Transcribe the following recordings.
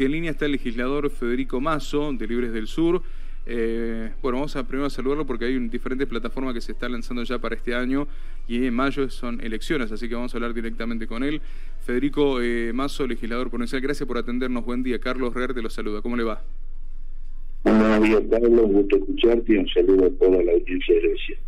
En línea está el legislador Federico Mazo, de Libres del Sur. Eh, bueno, vamos a primero a saludarlo porque hay diferentes plataformas que se están lanzando ya para este año y en mayo son elecciones, así que vamos a hablar directamente con él. Federico eh, Mazo, legislador provincial, gracias por atendernos. Buen día. Carlos Reer te lo saluda. ¿Cómo le va? Buenos días, Carlos. Un gusto escucharte y un saludo a toda la audiencia de Grecia.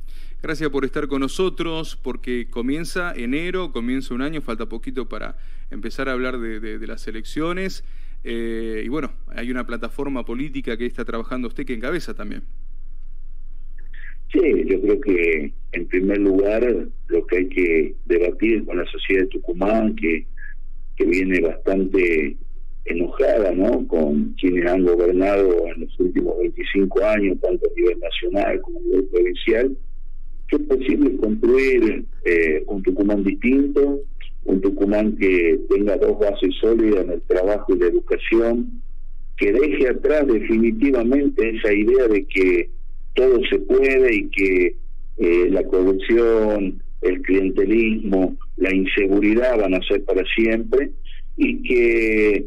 Gracias por estar con nosotros, porque comienza enero, comienza un año, falta poquito para empezar a hablar de las elecciones. Eh, y bueno, hay una plataforma política que está trabajando usted que encabeza también. Sí, yo creo que en primer lugar lo que hay que debatir con la sociedad de Tucumán, que, que viene bastante enojada ¿no? con quienes han gobernado en los últimos 25 años, tanto a nivel nacional como a nivel provincial, que es posible construir eh, un Tucumán distinto, un Tucumán que tenga dos bases sólidas en el trabajo y la educación, que deje atrás definitivamente esa idea de que todo se puede y que eh, la corrupción, el clientelismo, la inseguridad van a ser para siempre y que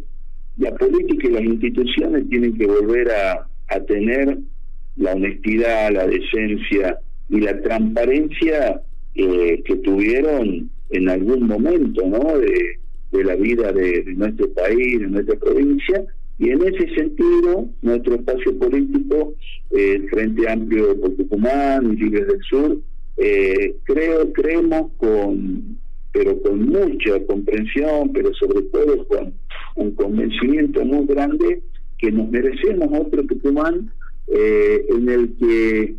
la política y las instituciones tienen que volver a, a tener la honestidad, la decencia y la transparencia eh, que tuvieron en algún momento ¿no? de, la vida de, nuestro país, de nuestra provincia, y en ese sentido, nuestro espacio político, eh, el Frente Amplio por Tucumán y Libres del Sur, eh, creo, creemos con pero con mucha comprensión, pero sobre todo con un convencimiento muy grande que nos merecemos otro Tucumán eh, en el que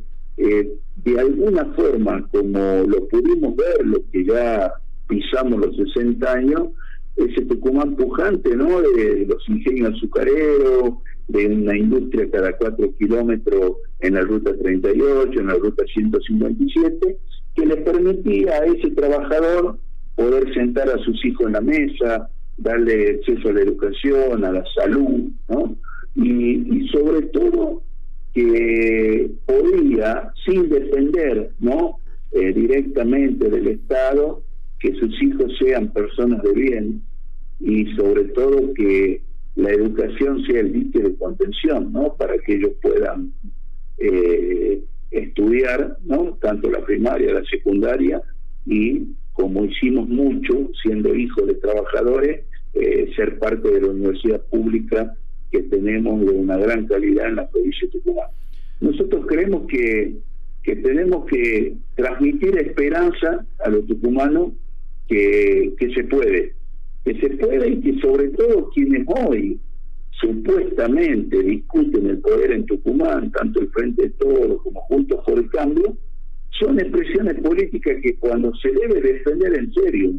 de alguna forma, como lo pudimos ver, lo que ya pisamos los 60 años, ese Tucumán pujante, ¿no? De los ingenios azucareros, de una industria cada cuatro kilómetros en la ruta 38, en la ruta 157, que le permitía a ese trabajador poder sentar a sus hijos en la mesa, darle acceso a la educación, a la salud, ¿no? Y, y sobre todo que podía, sin depender, ¿no? Eh, directamente del Estado, que sus hijos sean personas de bien y sobre todo que la educación sea el dique de contención, ¿no? Para que ellos puedan eh, estudiar, ¿no? Tanto la primaria, la secundaria y como hicimos mucho, siendo hijos de trabajadores, eh, ser parte de la universidad pública que tenemos de una gran calidad en la provincia de Tucumán. Nosotros creemos que, que tenemos que transmitir esperanza a los tucumanos que, que se puede, que se puede y que sobre todo quienes hoy supuestamente discuten el poder en Tucumán, tanto el Frente de Todos como Juntos por el Cambio, son expresiones políticas que cuando se debe defender en serio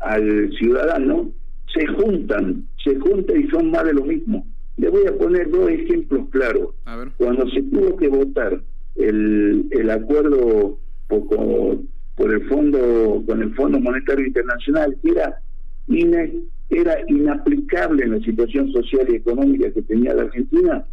al ciudadano, se juntan, se juntan y son más de lo mismo. Le voy a poner dos ejemplos claros. Cuando se tuvo que votar el, el acuerdo por, por el fondo con el Fondo Monetario Internacional que era era inaplicable en la situación social y económica que tenía la Argentina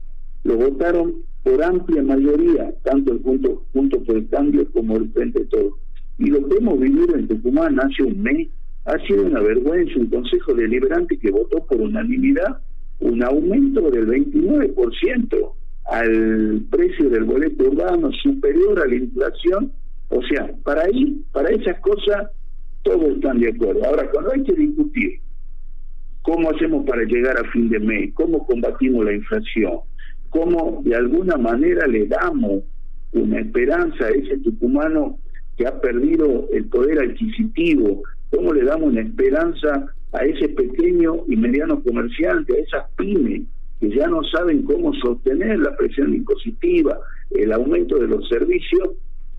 lo votaron por amplia mayoría tanto el punto punto por el cambio como el frente de todo y lo que hemos vivido en Tucumán hace un mes ha sido una vergüenza un consejo deliberante que votó por unanimidad un aumento del 29% al precio del boleto urbano superior a la inflación o sea, para ahí, para esas cosas, todos están de acuerdo. Ahora, cuando hay que discutir cómo hacemos para llegar a fin de mes, cómo combatimos la inflación, cómo de alguna manera le damos una esperanza a ese tucumano que ha perdido el poder adquisitivo, cómo le damos una esperanza a ese pequeño y mediano comerciante, a esas pymes que ya no saben cómo sostener la presión impositiva, el aumento de los servicios,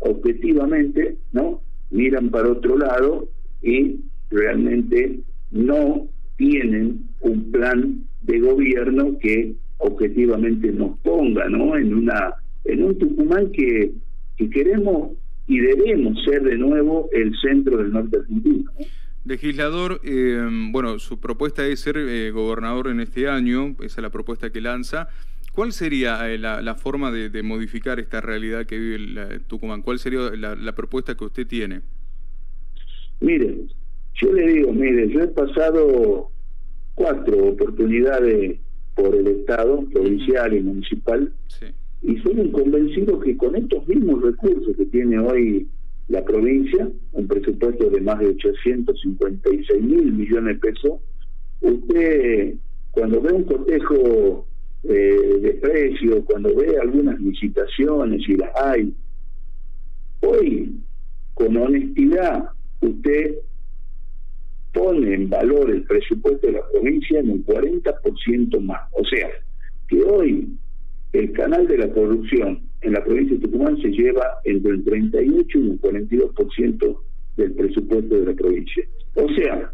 objetivamente, ¿no? Miran para otro lado y realmente no tienen un plan de gobierno que objetivamente nos ponga, ¿no? En una en un Tucumán que, que queremos y debemos ser de nuevo el centro del norte argentino. Legislador, eh, bueno, su propuesta es ser eh, gobernador en este año, esa es la propuesta que lanza. ¿Cuál sería eh, la, forma de, modificar esta realidad que vive el, Tucumán? ¿Cuál sería la, propuesta que usted tiene? Mire, yo le digo, mire, yo he pasado cuatro oportunidades por el Estado provincial y municipal, y fueron convencidos que con estos mismos recursos que tiene hoy la provincia, un presupuesto de más de 856 mil millones de pesos, usted cuando ve un cotejo eh, de precios, cuando ve algunas licitaciones, y las hay, hoy con honestidad usted pone en valor el presupuesto de la provincia en un 40% más. O sea, que hoy el canal de la corrupción en la provincia de Tucumán se lleva entre el 38 y el 42% del presupuesto de la provincia. O sea,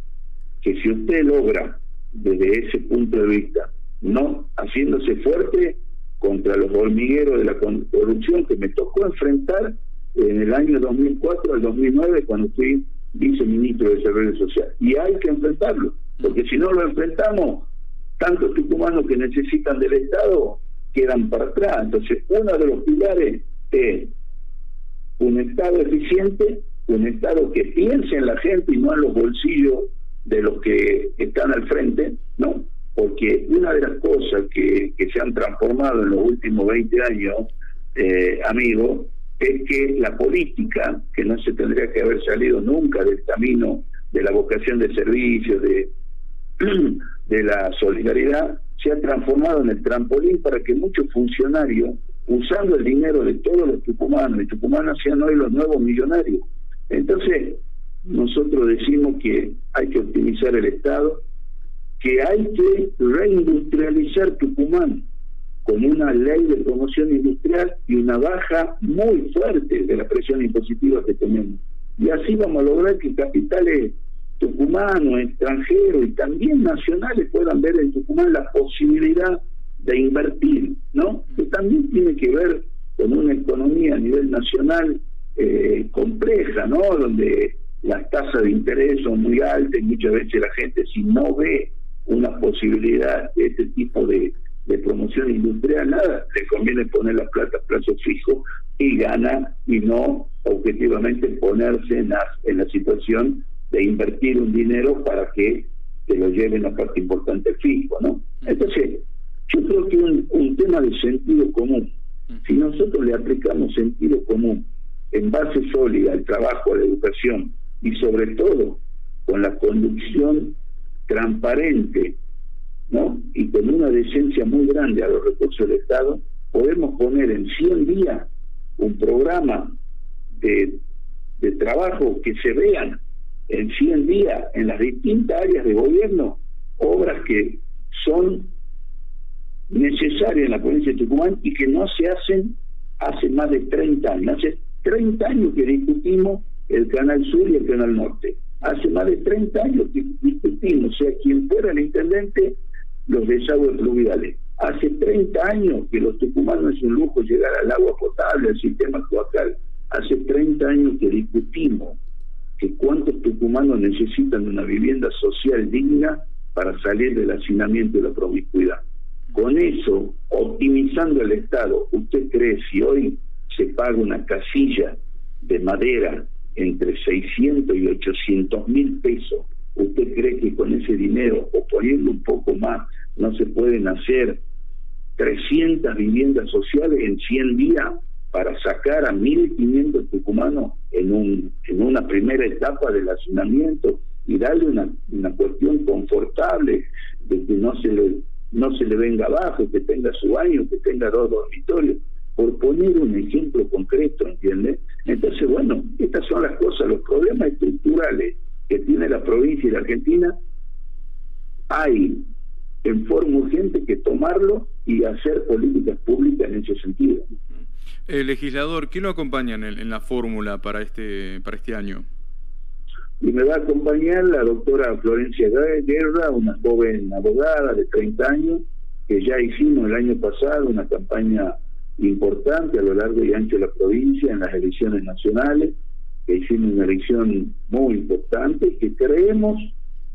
que si usted logra desde ese punto de vista, no haciéndose fuerte contra los hormigueros de la corrupción que me tocó enfrentar en el año 2004 al 2009 cuando fui viceministro de Desarrollo Social. Y hay que enfrentarlo, porque si no lo enfrentamos, tantos tucumanos que necesitan del Estado quedan para atrás. Entonces, uno de los pilares es un Estado eficiente, un Estado que piense en la gente y no en los bolsillos de los que están al frente, ¿no? Porque una de las cosas que, se han transformado en los últimos 20 años, eh, amigo, es que la política, que no se tendría que haber salido nunca del camino de la vocación de servicio, de, de la solidaridad, se ha transformado en el trampolín para que muchos funcionarios, usando el dinero de todos los tucumanos y tucumanas, sean hoy los nuevos millonarios. Entonces, nosotros decimos que hay que optimizar el Estado, que hay que reindustrializar Tucumán con una ley de promoción industrial y una baja muy fuerte de la presión impositiva que tenemos. Y así vamos a lograr que capitales tucumanos, extranjeros y también nacionales puedan ver en Tucumán la posibilidad de invertir, ¿no? Que también tiene que ver con una economía a nivel nacional eh, compleja, ¿no? Donde las tasas de interés son muy altas y muchas veces la gente si no ve una posibilidad de este tipo de, de promoción industrial, nada, le conviene poner la plata a plazo fijo y gana y no objetivamente ponerse en la, en la situación de invertir un dinero para que se lo lleven a parte importante fijo, ¿no? Entonces, yo creo que un, un tema de sentido común, si nosotros le aplicamos sentido común en base sólida al trabajo, a la educación y sobre todo con la conducción transparente ¿no? y con una decencia muy grande a los recursos del Estado, podemos poner en 100 días un programa de, de trabajo que se vean en 100 días en las distintas áreas de gobierno obras que son necesarias en la provincia de Tucumán y que no se hacen hace más de 30 años. Hace 30 años que discutimos el Canal Sur y el Canal Norte. Hace más de 30 años que discutimos, sea, quien fuera el intendente, los desagües fluviales. Hace 30 años que los tucumanos es un lujo llegar al agua potable, al sistema cloacal. Hace 30 años que discutimos que cuántos tucumanos necesitan una vivienda social digna para salir del hacinamiento y la promiscuidad. Con eso, optimizando el Estado, ¿usted cree si hoy se paga una casilla de madera entre 600 y 800 mil pesos, ¿usted cree que con ese dinero, o poniendo un poco más, no se pueden hacer 300 viviendas sociales en 100 días para sacar a 1.500 tucumanos en, un, en una primera etapa del hacinamiento y darle una, una cuestión confortable de que no se le no se le venga abajo, que tenga su baño, que tenga dos dormitorios, por poner un ejemplo concreto, ¿entiendes? Entonces, bueno, estas son las cosas, los problemas estructurales que tiene la provincia y la Argentina, hay en forma urgente que tomarlo y hacer políticas públicas en ese sentido. El eh, legislador, ¿quién lo acompaña en, la fórmula para este, para este año? Y me va a acompañar la doctora Florencia Guerra, una joven abogada de 30 años, que ya hicimos el año pasado una campaña importante a lo largo y ancho de la provincia en las elecciones nacionales, que hicimos una elección muy importante, que creemos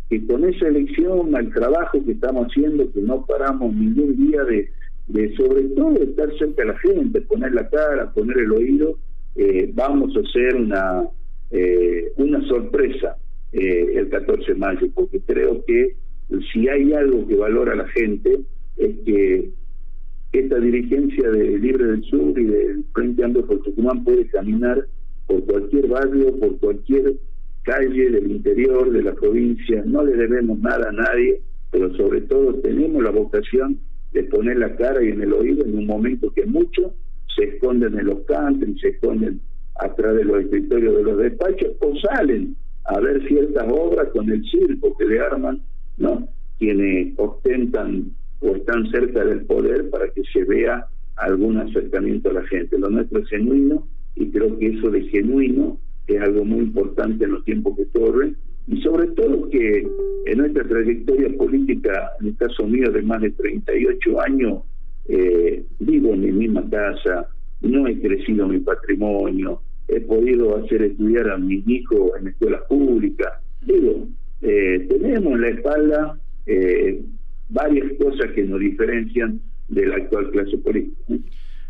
que con esa elección, al trabajo que estamos haciendo, que no paramos ningún día de de sobre todo estar cerca de la gente, poner la cara, poner el oído, eh, vamos a hacer una, eh, una sorpresa eh, el 14 de mayo, porque creo que si hay algo que valora la gente es que esta dirigencia de Libre del Sur y del Frente Amplio por Tucumán puede caminar por cualquier barrio, por cualquier calle del interior de la provincia, no le debemos nada a nadie, pero sobre todo tenemos la vocación de poner la cara y en el oído en un momento que muchos se esconden en los y se esconden atrás de los escritorios de los despachos o salen a ver ciertas obras con el circo que le arman, ¿no? Quienes ostentan o están cerca del poder para que se vea algún acercamiento a la gente. Lo nuestro es genuino y creo que eso de genuino es algo muy importante en los tiempos que corren y sobre todo que en nuestra trayectoria política, en el caso mío de más de 38 años, eh, vivo en mi misma casa, no he crecido mi patrimonio, he podido hacer estudiar a mis hijos en escuelas públicas. Digo, eh, tenemos en la espalda eh, varias cosas que nos diferencian de la actual clase política.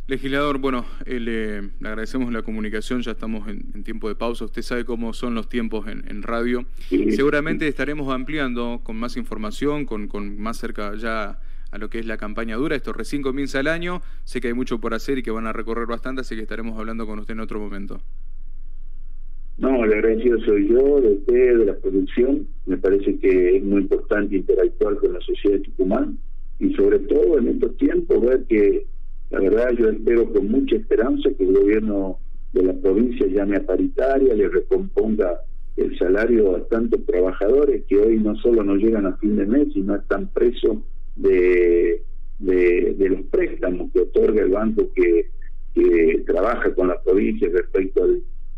Legislador, bueno, eh, le, agradecemos la comunicación, ya estamos en, tiempo de pausa, usted sabe cómo son los tiempos en, radio. Seguramente estaremos ampliando con más información, con, con más cerca ya a lo que es la campaña dura. Esto recién comienza el año, sé que hay mucho por hacer y que van a recorrer bastante, así que estaremos hablando con usted en otro momento. No, el agradecido soy yo, de usted, de la producción. Me parece que es muy importante interactuar con la sociedad de Tucumán y sobre todo en estos tiempos ver que, la verdad, yo espero con mucha esperanza que el gobierno de la provincia llame a paritaria, le recomponga el salario a tantos trabajadores que hoy no solo no llegan a fin de mes, sino están presos de, los préstamos que otorga el banco que, trabaja con la provincia respecto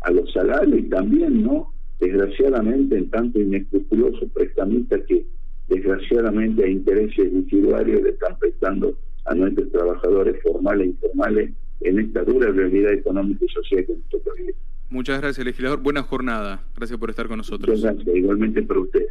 a los salarios y también, ¿no? Desgraciadamente, en tanto inescrupulosos prestamistas que desgraciadamente a intereses usuarios le están prestando a nuestros trabajadores formales e informales en esta dura realidad económica y social que nos toca vivir. Muchas gracias, legislador. Buena jornada. Gracias por estar con nosotros. Muchas gracias. Igualmente para ustedes.